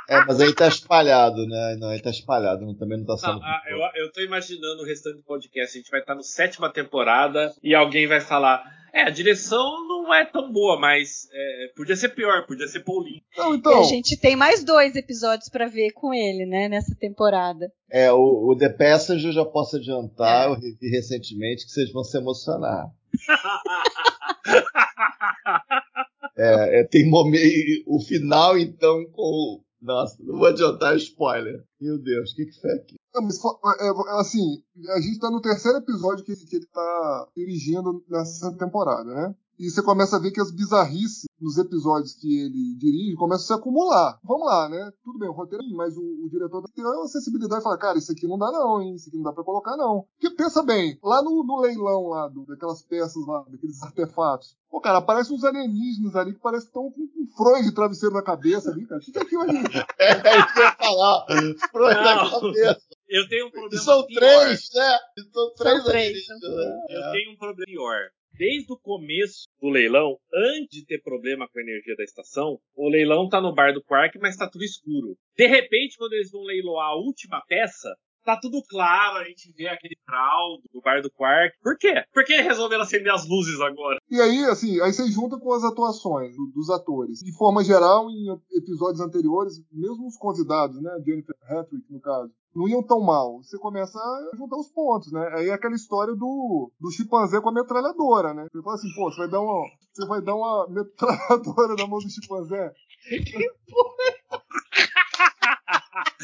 É, mas aí tá espalhado, né? Não, aí tá espalhado, não, também não tá sendo. Ah, eu, eu tô imaginando o restante do podcast. A gente vai estar tá no sétima temporada e alguém vai falar. É, a direção não é tão boa, mas é, podia ser pior, podia ser Paulinho. Não, então... a gente tem mais dois episódios para ver com ele, né, nessa temporada. É, o, o The Passage eu já posso adiantar, é. eu revi recentemente, que vocês vão se emocionar. [LAUGHS] É, é, tem momento, o final, então, com. Nossa, não vou adiantar spoiler. Meu Deus, o que, que foi aqui? É, é, assim, a gente tá no terceiro episódio que, que ele tá dirigindo nessa temporada, né? E você começa a ver que as bizarrices nos episódios que ele dirige começam a se acumular. Vamos lá, né? Tudo bem, o roteiro, é mas o, o diretor tem a sensibilidade e fala, cara, isso aqui não dá não, hein? Isso aqui não dá pra colocar não. Porque pensa bem, lá no, no leilão lá, do, daquelas peças lá, daqueles artefatos, Pô, cara, aparecem uns alienígenas ali que parecem que estão com, com fronha de travesseiro na cabeça ali, cara. O que é aquilo ali? [LAUGHS] É, é isso que eu ia falar. Na cabeça. Eu tenho um problema E são pior. três, né? E são três três, alienígenas, são né? Eu tenho um problema pior. Desde o começo do leilão, antes de ter problema com a energia da estação, o leilão tá no bar do Quark, mas tá tudo escuro. De repente, quando eles vão leiloar a última peça, tá tudo claro, a gente vê aquele fraude do bar do Quark. Por quê? Por que resolveram acender as luzes agora? E aí, assim, aí você junta com as atuações do- dos atores. De forma geral, em episódios anteriores, mesmo os convidados, né, Jennifer Hattrick, no caso, não iam tão mal. Você começa a juntar os pontos, né? Aí é aquela história do, do chimpanzé com a metralhadora, né? Você fala assim, pô, você vai dar uma, você vai dar uma [LAUGHS] metralhadora na mão do chimpanzé? [LAUGHS]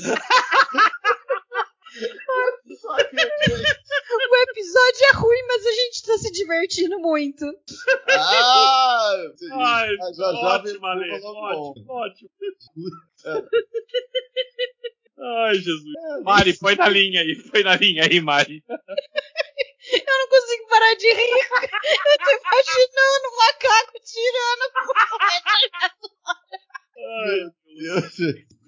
[LAUGHS] O episódio é ruim, mas a gente tá se divertindo muito. Ah! Ai, já, já, já ótimo, Ale, ótimo, bom. ótimo. Ai, Jesus. Mari, foi na linha aí, foi na linha aí, Mari. Eu não consigo parar de rir. Eu tô imaginando um macaco tirando. Ai,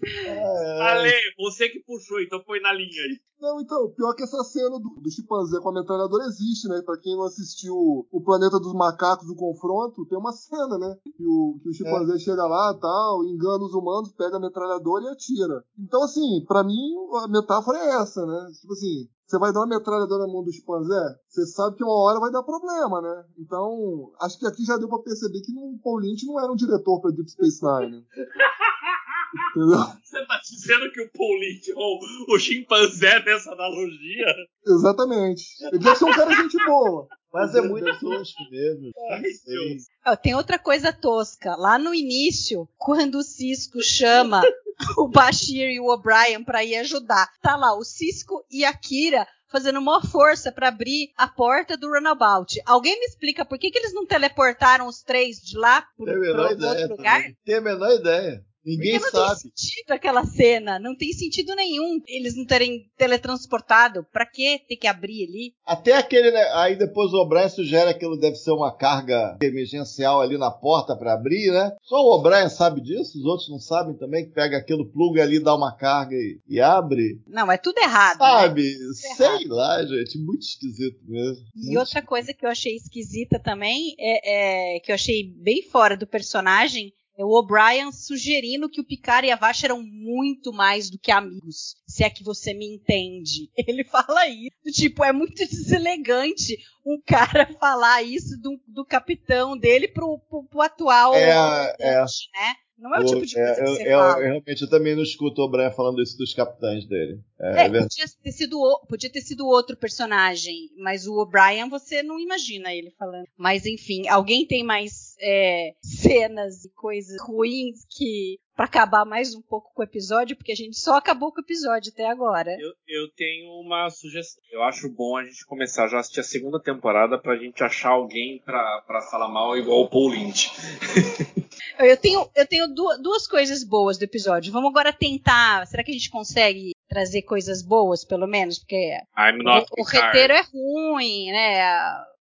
É. Ale, você que puxou, então foi na linha aí. Não, então, pior que essa cena do, do chimpanzé com a metralhadora existe, né? Pra quem não assistiu o Planeta dos Macacos, o confronto, tem uma cena, né? Que o, que o chimpanzé chega lá tal, engana os humanos, pega a metralhadora e atira. Então, assim, pra mim, a metáfora é essa, né? Tipo assim, você vai dar uma metralhadora na mão do chimpanzé, você sabe que uma hora vai dar problema, né? Então, acho que aqui já deu pra perceber que o Paul Lynch não era um diretor pra Deep Space Nine. [LAUGHS] Entendeu? Você tá dizendo que o Paulinho é o, o chimpanzé nessa analogia? Exatamente. Ele deve ser um cara gente boa. Mas é muito tosco mesmo. Ai, Deus. Tem outra coisa tosca. Lá no início, quando o Cisco chama [LAUGHS] o Bashir e o O'Brien pra ir ajudar, tá lá o Cisco e a Kira fazendo uma força pra abrir a porta do runabout. Alguém me explica por que, que eles não teleportaram os três de lá pro, Tem a pro menor outro ideia. lugar? também. Tem a menor ideia. Ninguém Porque não sabe. tem sentido aquela cena. Não tem sentido nenhum eles não terem teletransportado. Pra que ter que abrir ali? Até aquele, né? Aí depois o O'Brien sugere que aquilo deve ser uma carga emergencial ali na porta pra abrir, né? Só o O'Brien sabe disso, os outros não sabem também, que pega aquilo, pluga ali, dá uma carga e, e abre. Não, é tudo errado. né? Sabe? errado. Sei lá, gente. Muito esquisito mesmo. E Muito outra coisa que eu achei esquisita também, é, é- que eu achei bem fora do personagem, é o O'Brien sugerindo que o Picard e a Vasha eram muito mais do que amigos, se é que você me entende. [LAUGHS] Ele fala isso, tipo, é muito deselegante um cara [LAUGHS] falar isso do, do capitão dele pro, pro, pro atual É, comandante, né? Não é o tipo de É, coisa que eu, você fala. eu realmente eu também não escuto o O'Brien falando isso dos capitães dele. É, É, é podia ter, sido, o- podia ter sido outro personagem, mas o O'Brien você não imagina ele falando. Mas enfim, alguém tem mais é, cenas e coisas ruins que pra acabar mais um pouco com o episódio, porque a gente só acabou com o episódio até agora. Eu, eu tenho uma sugestão. Eu acho bom a gente começar já a assistir a segunda temporada pra gente achar alguém pra, pra falar mal igual o Paul Lynch. [LAUGHS] Eu tenho, eu tenho du- duas coisas boas do episódio. Vamos agora tentar. Será que a gente consegue trazer coisas boas, pelo menos? Porque o, o roteiro é ruim, né?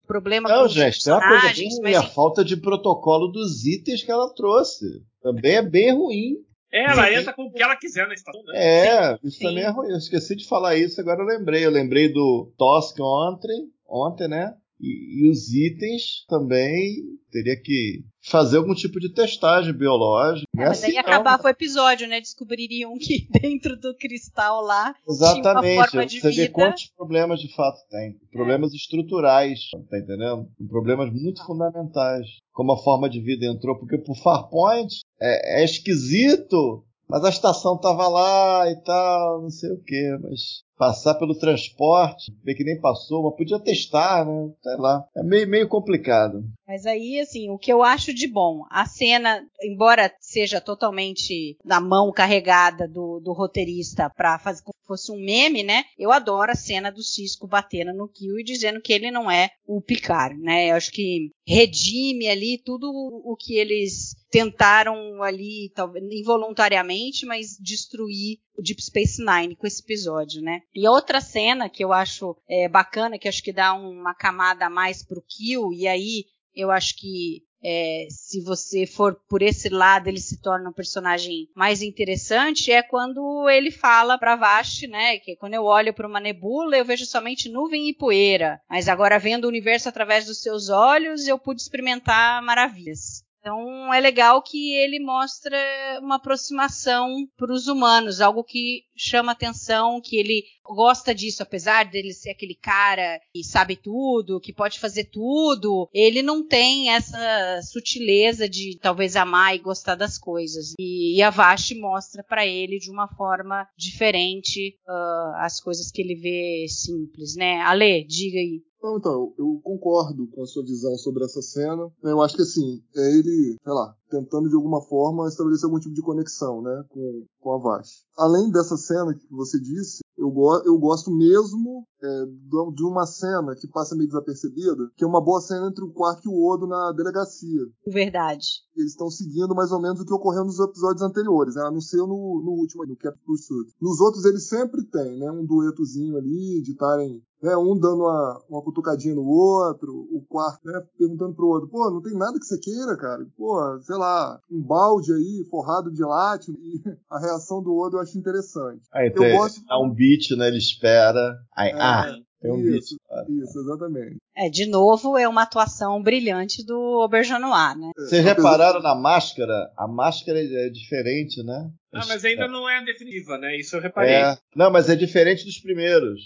Problema Não, com os gente, tem uma coisa mas ruim. A falta de protocolo dos itens que ela trouxe. Também é bem ruim. É, ela Sim. entra com o que ela quiser na estação, né? É, isso sim. também é ruim. Eu esqueci de falar isso, agora eu lembrei. Eu lembrei do Tosk ontem, ontem, né? E, e os itens também teria que fazer algum tipo de testagem biológica. É, é mas aí assim, não. acabava o episódio, né? Descobririam que [LAUGHS] dentro do cristal lá Exatamente. tinha uma forma de Você vê vida. quantos problemas de fato tem. Problemas estruturais, tá entendendo? Problemas muito fundamentais. Como a forma de vida entrou, porque pro Farpoint é, é esquisito, mas a estação tava lá e tal, não sei o que, mas passar pelo transporte, ver que nem passou, mas podia testar, né? Sei lá. É meio, meio complicado. Mas aí, assim, o que eu acho de bom, a cena, embora seja totalmente na mão carregada do, do roteirista para fazer como se fosse um meme, né? Eu adoro a cena do Cisco batendo no Kill e dizendo que ele não é o Picard, né? Eu acho que redime ali tudo o que eles tentaram ali, talvez involuntariamente, mas destruir o Deep Space Nine com esse episódio, né? E outra cena que eu acho é, bacana, que acho que dá uma camada a mais pro Kill, e aí eu acho que é, se você for por esse lado, ele se torna um personagem mais interessante, é quando ele fala pra Vast, né? Que quando eu olho para uma nebula, eu vejo somente nuvem e poeira. Mas agora vendo o universo através dos seus olhos, eu pude experimentar maravilhas. Então é legal que ele mostra uma aproximação para os humanos, algo que chama atenção, que ele gosta disso, apesar dele ser aquele cara que sabe tudo, que pode fazer tudo, ele não tem essa sutileza de talvez amar e gostar das coisas. E, e a Vashti mostra para ele de uma forma diferente uh, as coisas que ele vê simples, né? Ale, diga aí. Então, então, eu concordo com a sua visão sobre essa cena. Eu acho que assim, é ele, sei lá, tentando de alguma forma estabelecer algum tipo de conexão, né, com, com a Vash. Além dessa cena que você disse, eu, go eu gosto mesmo é, de uma cena que passa meio desapercebida, que é uma boa cena entre o Quark e o Odo na delegacia. Verdade. Eles estão seguindo mais ou menos o que ocorreu nos episódios anteriores, né? a não ser no, no último, no Captain Pursuit. Nos outros eles sempre tem, né? Um duetozinho ali, de estarem né, um dando uma, uma cutucadinha no outro, o quarto, né, perguntando pro outro, pô, não tem nada que você queira, cara. Pô, sei lá, um balde aí forrado de látigo. E a reação do outro eu acho interessante. Aí eu tem, gosto... Dá um beat, né? Ele espera. Aí, é, ah, tem um isso, beat. Isso, exatamente. É, de novo, é uma atuação brilhante do Aubergenois, né? É, Vocês repararam na máscara? A máscara é diferente, né? Ah, mas ainda não é definitiva, né? Isso eu reparei. É. Não, mas é diferente dos primeiros.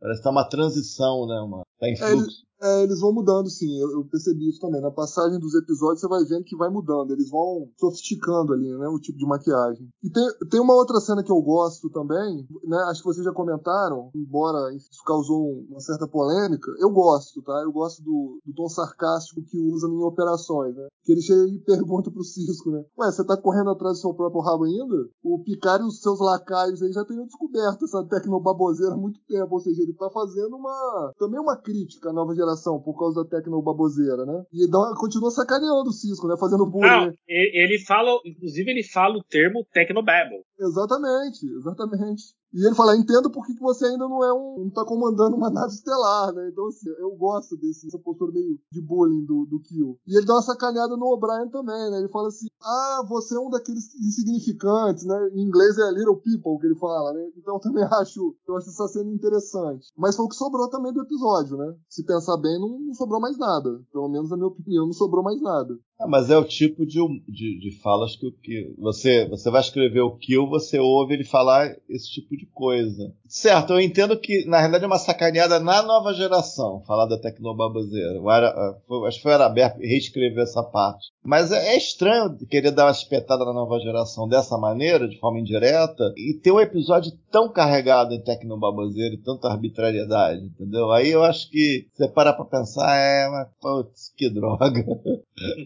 Parece que tá uma transição, né? Uma, tá em fluxo. É, eles vão mudando, sim. Eu, eu, percebi isso também. Na passagem dos episódios, você vai vendo que vai mudando. Eles vão sofisticando ali, né? O tipo de maquiagem. E tem, tem uma outra cena que eu gosto também, né? Acho que vocês já comentaram, embora isso causou uma certa polêmica. Eu gosto, tá? Eu gosto do, do tom sarcástico que usa em operações, né? Que ele chega e [LAUGHS] pergunta pro Cisco, né? Ué, você tá correndo atrás do seu próprio rabo ainda? O Picard e os seus lacaios aí já teriam descoberto essa tecnobaboseira há muito tempo. Ou seja, ele tá fazendo uma também uma crítica à nova geração por causa da tecnobaboseira, né? E dá, continua sacaneando o Cisco, né? Fazendo bullying. Não, ele fala, inclusive ele fala o termo Tecnobabble. Exatamente, exatamente. E ele fala, entendo por que você ainda não é um. não tá comandando uma nave estelar, né? Então, assim, eu gosto desse, dessa postura meio de bullying do, do Kill. E ele dá uma sacaneada no O'Brien também, né? Ele fala assim: ah, você é um daqueles insignificantes, né? Em inglês é little people que ele fala, né? Então eu também [LAUGHS] acho, eu acho essa cena interessante. Mas foi o que sobrou também do episódio, né? Se pensar bem, não, não sobrou mais nada. Pelo menos na minha opinião, não sobrou mais nada. Ah, mas é o tipo de, de, de falas que, que você, você vai escrever o Kill, você ouve ele falar esse tipo de coisa. Certo, eu entendo que na realidade é uma sacaneada na nova geração, falar da tecnobaboseira. Acho que foi o Araberto reescrever essa parte. Mas é, é, estranho querer dar uma espetada na nova geração dessa maneira, de forma indireta, e ter um episódio tão carregado em tecnobaboseira e tanta arbitrariedade, entendeu? Aí eu acho que você para pra pensar, é, mas putz, que droga.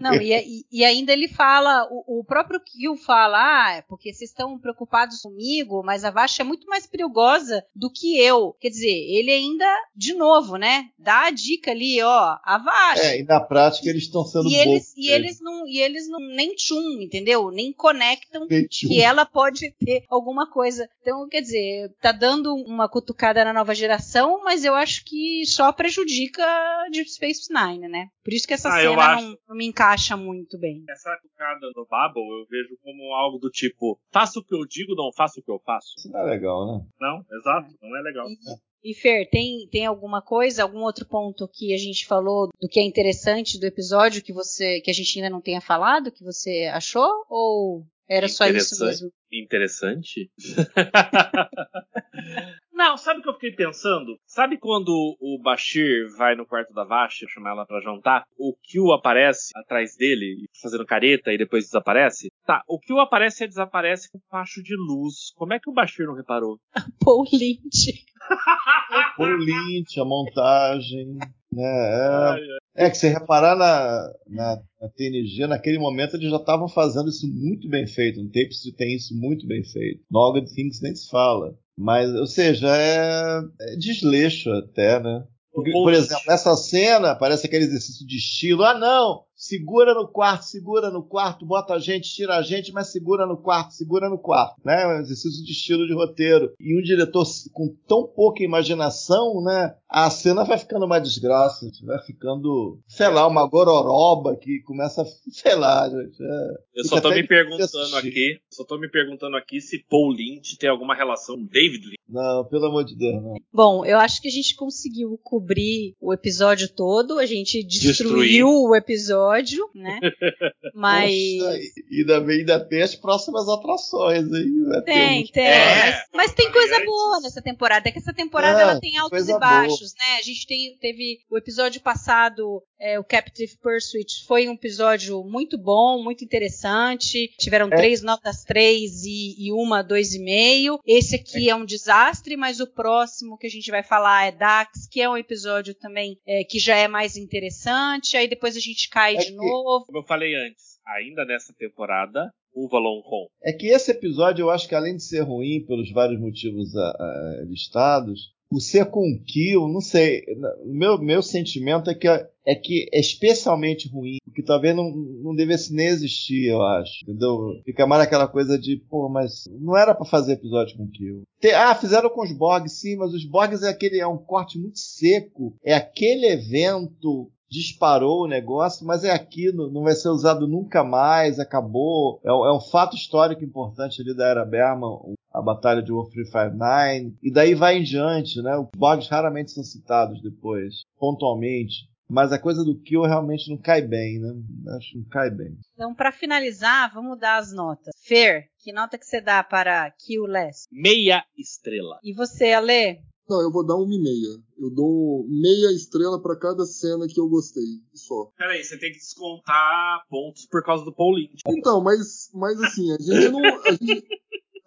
Não, [LAUGHS] e, e, ainda ele fala, o, o próprio Kill fala, ah, é porque vocês estão preocupados comigo, mas a Vasha é muito mais perigosa do que eu. Quer dizer, ele ainda, de novo, né, dá a dica ali, ó, a Vasha. É, e na prática eles estão sendo e eles, e eles não E eles não, nem tchum, entendeu? Nem conectam que ela pode ter alguma coisa. Então, quer dizer, tá dando uma cutucada na nova geração, mas eu acho que só prejudica Deep Space Nine, né? Por isso que essa ah, cena acho... não, não me encaixa muito bem. Essa cutucada no Bubble eu vejo como algo do tipo: faça o que eu digo, não faça o que eu faço. Isso não é legal, né? Não, exato, não é legal. E, e Fer, tem, tem alguma coisa, algum outro ponto que a gente falou do que é interessante do episódio que você que a gente ainda não tenha falado, que você achou? Ou era só isso mesmo? Interessante? [LAUGHS] Não, sabe o que eu fiquei pensando? Sabe quando o Bashir vai no quarto da Vasha, chamar ela pra jantar? O Kill aparece atrás dele, fazendo careta e depois desaparece? Tá, o Kill aparece e desaparece com um facho de luz. Como é que o Bashir não reparou? [LAUGHS] Paul Lynch. [LAUGHS] Paul Lynch, a montagem. Né? É, é que se reparar na, na, na, TNG, naquele momento eles já estavam fazendo isso muito bem feito. No Tapes tem isso muito bem feito. No All Good Things nem se fala. Mas, ou seja, é, é desleixo até, né? Porque, por exemplo, nessa cena parece aquele exercício de estilo. Ah, não! Segura no quarto, segura no quarto, bota a gente, tira a gente, mas segura no quarto, segura no quarto, né? Um exercício de estilo de roteiro. E um diretor com tão pouca imaginação, né? A cena vai ficando uma desgraça, vai ficando, sei lá, uma gororoba que começa a, [LAUGHS] sei lá, gente. É, Eu só tô me perguntando aqui, só tô me perguntando aqui se Paul Lynch tem alguma relação com David Lynch. Não, pelo amor de Deus, não. Bom, eu acho que a gente conseguiu cobrir o episódio todo, a gente destruiu Destruir. o episódio episódio, né? [LAUGHS] Mas. Poxa, ainda, bem, ainda tem as próximas atrações aí. Tem, tem. É. Mas, mas, tem coisa boa nessa temporada. É que essa temporada é, ela tem altos e baixos, boa. né? A gente tem, teve o episódio passado, é, o Captive Pursuit, foi um episódio muito bom, muito interessante. Tiveram é. três notas três e, e uma dois e meio. Esse aqui é. é um desastre, mas o próximo que a gente vai falar é Dax, que é um episódio também é, que já é mais interessante. Aí depois a gente cai é de que, novo. Como eu falei antes, ainda nessa temporada, o Valon Com. É que esse episódio eu acho que além de ser ruim pelos vários motivos a, a, listados, o ser com kill, não sei, meu, meu sentimento é que é que é especialmente ruim, porque talvez não, não devesse nem existir, eu acho, entendeu? Fica mais aquela coisa de, pô, mas não era para fazer episódio com kill. ah, fizeram com os Borgs, sim, mas os Borgs é aquele, é um corte muito seco, é aquele evento disparou o negócio, mas é aquilo, não vai ser usado nunca mais, acabou. É, é um fato histórico importante ali da era Berman, a batalha de War 359, e daí vai em diante, né? Os bugs raramente são citados depois, pontualmente. Mas a coisa do Kill realmente não cai bem, né? Acho que não cai bem. Então, para finalizar, vamos dar as notas. Fer, que nota que você dá para Kill Less? Meia estrela. E você, Ale? Não, eu vou dar uma e meia. Eu dou meia estrela para cada cena que eu gostei. Só. Peraí, você tem que descontar pontos por causa do Paulinho. Então, mas, mas assim, a gente não. A gente,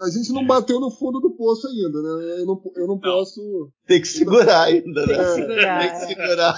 a gente não bateu no fundo do poço ainda, né? Eu não, eu não, não. posso. Tem que segurar ainda, né? É, tem que segurar.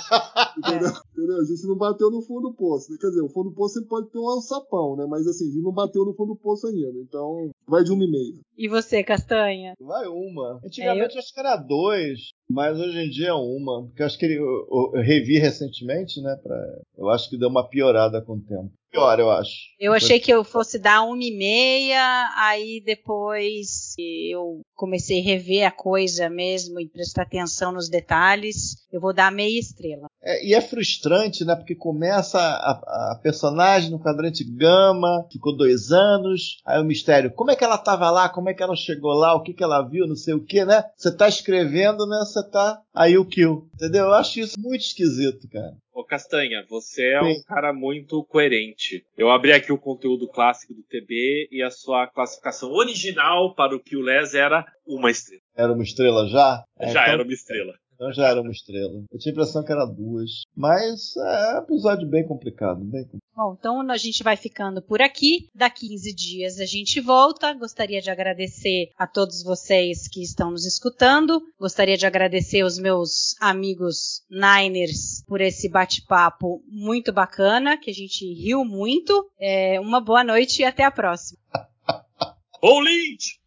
Entendeu? Entendeu? A gente não bateu no fundo do poço. Né? Quer dizer, o fundo do poço sempre pode ter um alçapão, né? Mas assim, a gente não bateu no fundo do poço ainda. Então, vai de uma e meia. E você, Castanha? Vai uma. Antigamente é, eu... acho que era dois, mas hoje em dia é uma. Porque eu acho que ele, eu, eu revi recentemente, né? Pra, eu acho que deu uma piorada com o tempo pior, eu acho. Eu achei que eu fosse dar uma e meia, aí depois eu comecei a rever a coisa mesmo e prestar atenção nos detalhes. Eu vou dar meia estrela. É, e é frustrante, né? Porque começa a, a, personagem no quadrante gama, ficou dois anos, aí o mistério, como é que ela estava lá, como é que ela chegou lá, o que, que ela viu, não sei o que, né? Você tá escrevendo, né? Você tá aí o kill. Entendeu? Eu acho isso muito esquisito, cara. Ô Castanha, você é Sim. um cara muito coerente. Eu abri aqui o conteúdo clássico do TB e a sua classificação original para o Kill Less era uma estrela. Era uma estrela já? Já é, então... era uma estrela. Então já era uma estrela. Eu tinha a impressão que era duas. Mas é um episódio bem complicado, bem complicado. Bom, então a gente vai ficando por aqui. Da 15 dias a gente volta. Gostaria de agradecer a todos vocês que estão nos escutando. Gostaria de agradecer os meus amigos Niners por esse bate-papo muito bacana, que a gente riu muito. É, uma boa noite e até a próxima. Bom Lynch!